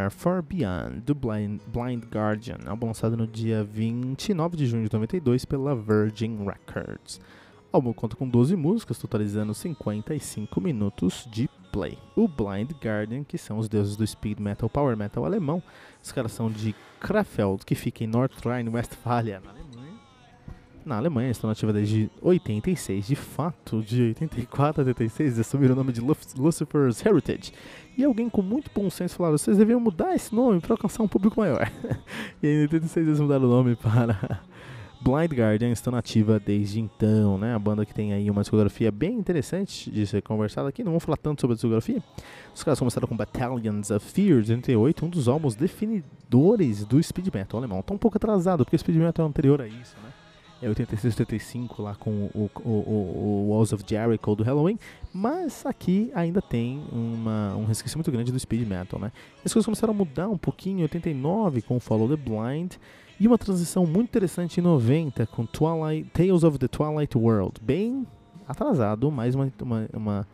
Somewhere Far Beyond, do Blind, Blind Guardian, álbum lançado no dia 29 de junho de 92 pela Virgin Records. O álbum conta com 12 músicas, totalizando 55 minutos de play. O Blind Guardian, que são os deuses do speed metal, power metal alemão, os caras são de Krefeld, que fica em Nordrhein-Westfalia, na Alemanha. Na Alemanha, estão nativos desde 86, de fato, de 84 a 86, assumiram o nome de Lucifer's Heritage. E alguém com muito bom senso falou: vocês deveriam mudar esse nome para alcançar um público maior. e em 86 eles mudaram o nome para Blind Guardian, estão nativa desde então, né? A banda que tem aí uma discografia bem interessante de ser conversada aqui. Não vamos falar tanto sobre a discografia. Os caras começaram com Battalions of Fear de 88, um dos álbuns definidores do speed metal alemão. Tá um pouco atrasado, porque o speed metal é anterior a isso, né? É 86, 85 lá com o, o, o, o Walls of Jericho do Halloween. Mas aqui ainda tem uma, um resquício muito grande do speed metal, né? As coisas começaram a mudar um pouquinho em 89 com Follow the Blind e uma transição muito interessante em 90 com Twilight, Tales of the Twilight World. Bem atrasado, mas uma, uma, uma,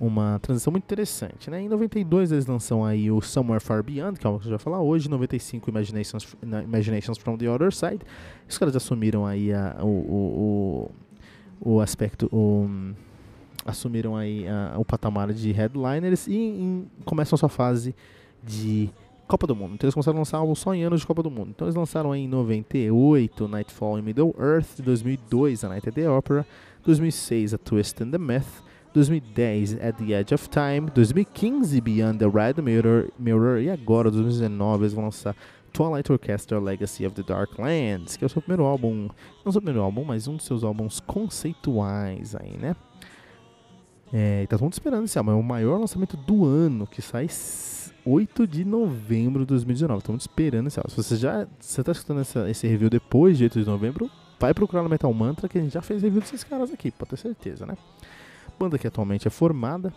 uma transição muito interessante, né? Em 92 eles lançam aí o Somewhere Far Beyond, que é o que a gente vai falar hoje. Em 95 Imaginations, Imaginations from the Other Side. Os caras assumiram aí a, o, o, o, aspecto... O, assumiram aí ah, o patamar de headliners e em- começam a sua fase de Copa do Mundo. Então eles começaram a lançar álbum só em anos de Copa do Mundo. Então eles lançaram aí em 98 Nightfall in Middle Earth, 2002 A Night at the Opera, 2006 A Twist in the Myth, 2010 At the Edge of Time, 2015 Beyond the Red Mirror, Mirror e agora 2019 eles vão lançar Twilight Orchestra Legacy of the Darklands, que é o seu primeiro álbum, não seu primeiro álbum, mas um dos seus álbuns conceituais aí, né? É, tá todo mundo esperando esse álbum. É o maior lançamento do ano, que sai s- 8 de novembro de 2019. Estamos esperando esse álbum. Se você já você tá escutando essa- esse review depois de 8 de novembro, vai procurar no Metal Mantra, que a gente já fez review desses caras aqui, pode ter certeza, né? Banda que atualmente é formada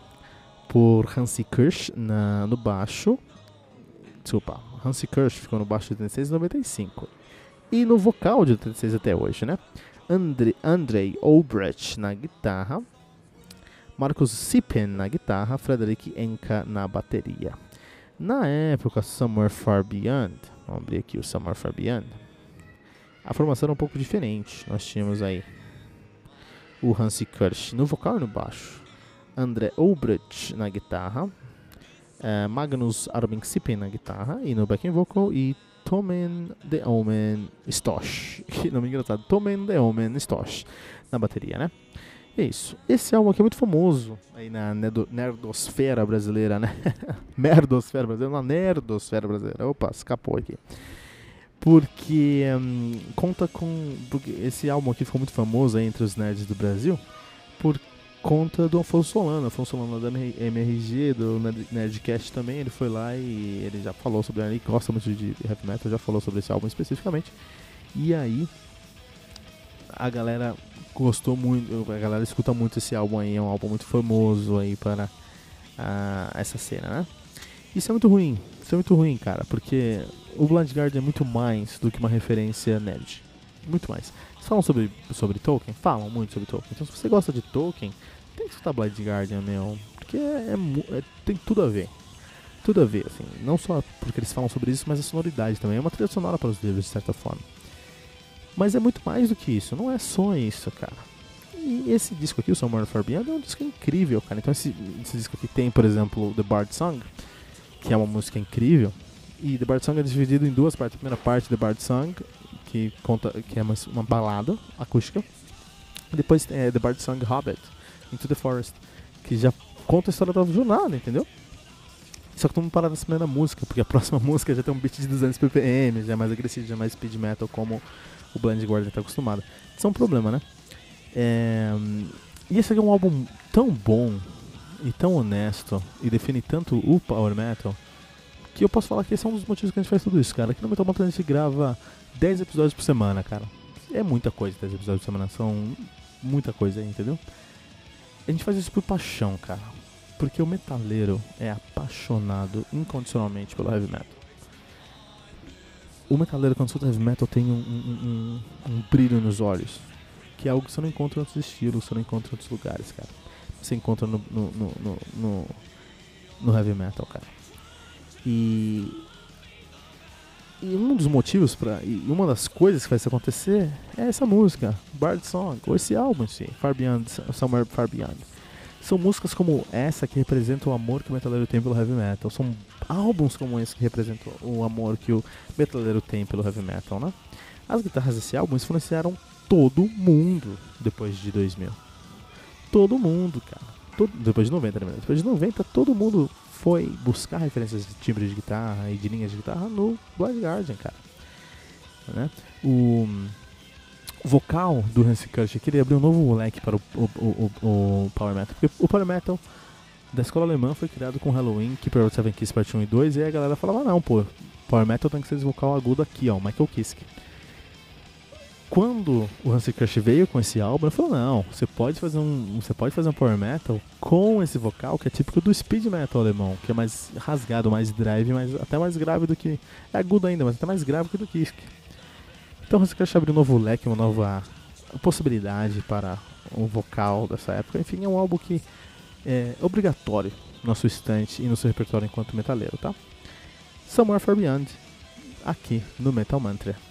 por Hansi Kirsch na, no baixo. Desculpa, Hansi Kirsch ficou no baixo de 86 e 95. E no vocal de 86 até hoje, né? Andre, Andrei Obrecht na guitarra. Marcos Sippen na guitarra, Frederic Enka na bateria. Na época, Somewhere Far Beyond, vamos abrir aqui o Somewhere Far Beyond, a formação era um pouco diferente. Nós tínhamos aí o Hansi Kirsch no vocal e no baixo, André Obrecht na guitarra, eh, Magnus Armin Sippen na guitarra e no backing vocal e Tomen de Omen Stosh, que nome engraçado, Tomen de Omen Stosh na bateria, né? É isso. Esse álbum aqui é muito famoso aí na nerdosfera brasileira, né? Merdosfera brasileira, na nerdosfera brasileira. Opa, escapou aqui. Porque hum, conta com. Porque esse álbum aqui ficou muito famoso aí entre os nerds do Brasil por conta do Afonso Solano. Afonso Solano da MRG, do Nerd- Nerdcast também. Ele foi lá e ele já falou sobre. Ele gosta muito de heavy metal, já falou sobre esse álbum especificamente. E aí a galera gostou muito, a galera escuta muito esse álbum aí, é um álbum muito famoso aí para ah, essa cena, né? Isso é muito ruim. É muito ruim, cara, porque o Blind Guardian é muito mais do que uma referência nerd. Muito mais. Eles falam sobre, sobre Tolkien? Falam muito sobre Tolkien. Então se você gosta de Tolkien, tem que escutar Blind Guardian, meu. Porque é, é, é, tem tudo a ver. Tudo a ver, assim. Não só porque eles falam sobre isso, mas a sonoridade também. É uma trilha sonora para os livros, de certa forma. Mas é muito mais do que isso. Não é só isso, cara. E esse disco aqui, o Somewhere Far Beyond, é um disco incrível, cara. Então esse, esse disco aqui tem, por exemplo, The Bard Song, que é uma música incrível. E The Bard Song é dividido em duas partes. A primeira parte, The Bard Song, que conta que é uma, uma balada acústica. E depois é The Bard Song Hobbit, Into the Forest, que já conta a história da jornada, entendeu? Só que mundo parar nessa primeira música, porque a próxima música já tem um beat de 200 ppm, já é mais agressivo, já é mais speed metal, como o Blind Guardian está acostumado. Isso é um problema, né? É... E esse aqui é um álbum tão bom e tão honesto e define tanto o power metal que eu posso falar que esse é um dos motivos que a gente faz tudo isso, cara. Aqui no Metal Mantra a gente grava 10 episódios por semana, cara. É muita coisa 10 episódios por semana, são muita coisa aí, entendeu? A gente faz isso por paixão, cara. Porque o metaleiro é apaixonado incondicionalmente pelo heavy metal. O metaleiro, quando escuta heavy metal, tem um, um, um, um brilho nos olhos. Que é algo que você não encontra em outros estilos, você não encontra em outros lugares, cara. Você encontra no, no, no, no, no heavy metal, cara. E, e um dos motivos para e uma das coisas que faz isso acontecer é essa música, Bard Song, ou esse álbum, sim, Far Beyond, Somewhere Far Beyond. São músicas como essa que representam o amor que o metaleiro tem pelo heavy metal. São álbuns como esse que representam o amor que o metaleiro tem pelo heavy metal, né? As guitarras desse álbum influenciaram todo mundo depois de 2000. Todo mundo, cara. Todo, depois de 90, né? Depois de 90, todo mundo foi buscar referências de timbre de guitarra e de linhas de guitarra no Blind Guardian, cara. Né? O vocal do Hansi Kirsch aqui, ele abriu um novo leque para o, o, o, o, Power Metal. Porque o Power Metal da escola alemã foi criado com Halloween, Keeper of Seven Kiss Part 1 e 2, e a galera falava, não, pô, Power Metal tem que ser esse vocal agudo aqui, ó, Michael Kiske quando o Hansi Crush veio com esse álbum, ele falou: "Não, você pode fazer um, você pode fazer um power metal com esse vocal que é típico do speed metal alemão, que é mais rasgado, mais drive, mais até mais grave do que é agudo ainda, mas até mais grave que do Kisk". Então o Hansi Crush abriu um novo leque, uma nova possibilidade para o vocal dessa época. Enfim, é um álbum que é obrigatório no nosso estante e no seu repertório enquanto metaleiro, tá? Somewhere Far Beyond, aqui no Metal Mantra.